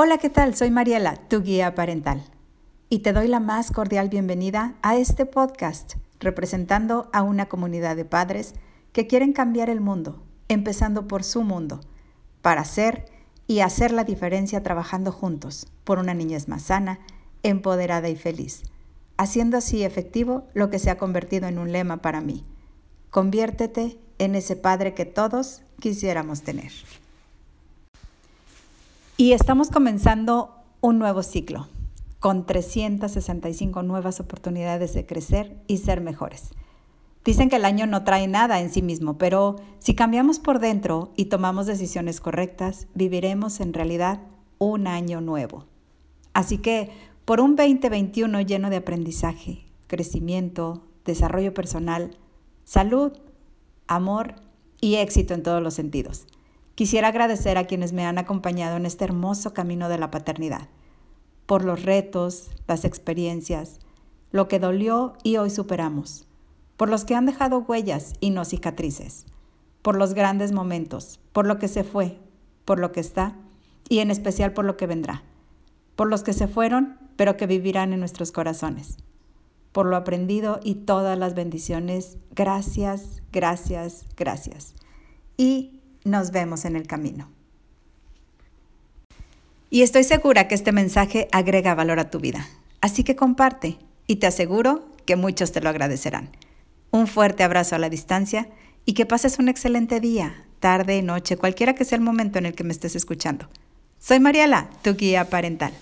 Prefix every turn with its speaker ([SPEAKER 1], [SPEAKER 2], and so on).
[SPEAKER 1] Hola, ¿qué tal? Soy Mariela, tu guía parental, y te doy la más cordial bienvenida a este podcast, representando a una comunidad de padres que quieren cambiar el mundo, empezando por su mundo, para hacer y hacer la diferencia trabajando juntos por una niñez más sana, empoderada y feliz, haciendo así efectivo lo que se ha convertido en un lema para mí. Conviértete en ese padre que todos quisiéramos tener. Y estamos comenzando un nuevo ciclo con 365 nuevas oportunidades de crecer y ser mejores. Dicen que el año no trae nada en sí mismo, pero si cambiamos por dentro y tomamos decisiones correctas, viviremos en realidad un año nuevo. Así que por un 2021 lleno de aprendizaje, crecimiento, desarrollo personal, salud, amor y éxito en todos los sentidos. Quisiera agradecer a quienes me han acompañado en este hermoso camino de la paternidad, por los retos, las experiencias, lo que dolió y hoy superamos, por los que han dejado huellas y no cicatrices, por los grandes momentos, por lo que se fue, por lo que está y en especial por lo que vendrá, por los que se fueron pero que vivirán en nuestros corazones, por lo aprendido y todas las bendiciones. Gracias, gracias, gracias. Y nos vemos en el camino. Y estoy segura que este mensaje agrega valor a tu vida. Así que comparte y te aseguro que muchos te lo agradecerán. Un fuerte abrazo a la distancia y que pases un excelente día, tarde, noche, cualquiera que sea el momento en el que me estés escuchando. Soy Mariela, tu guía parental.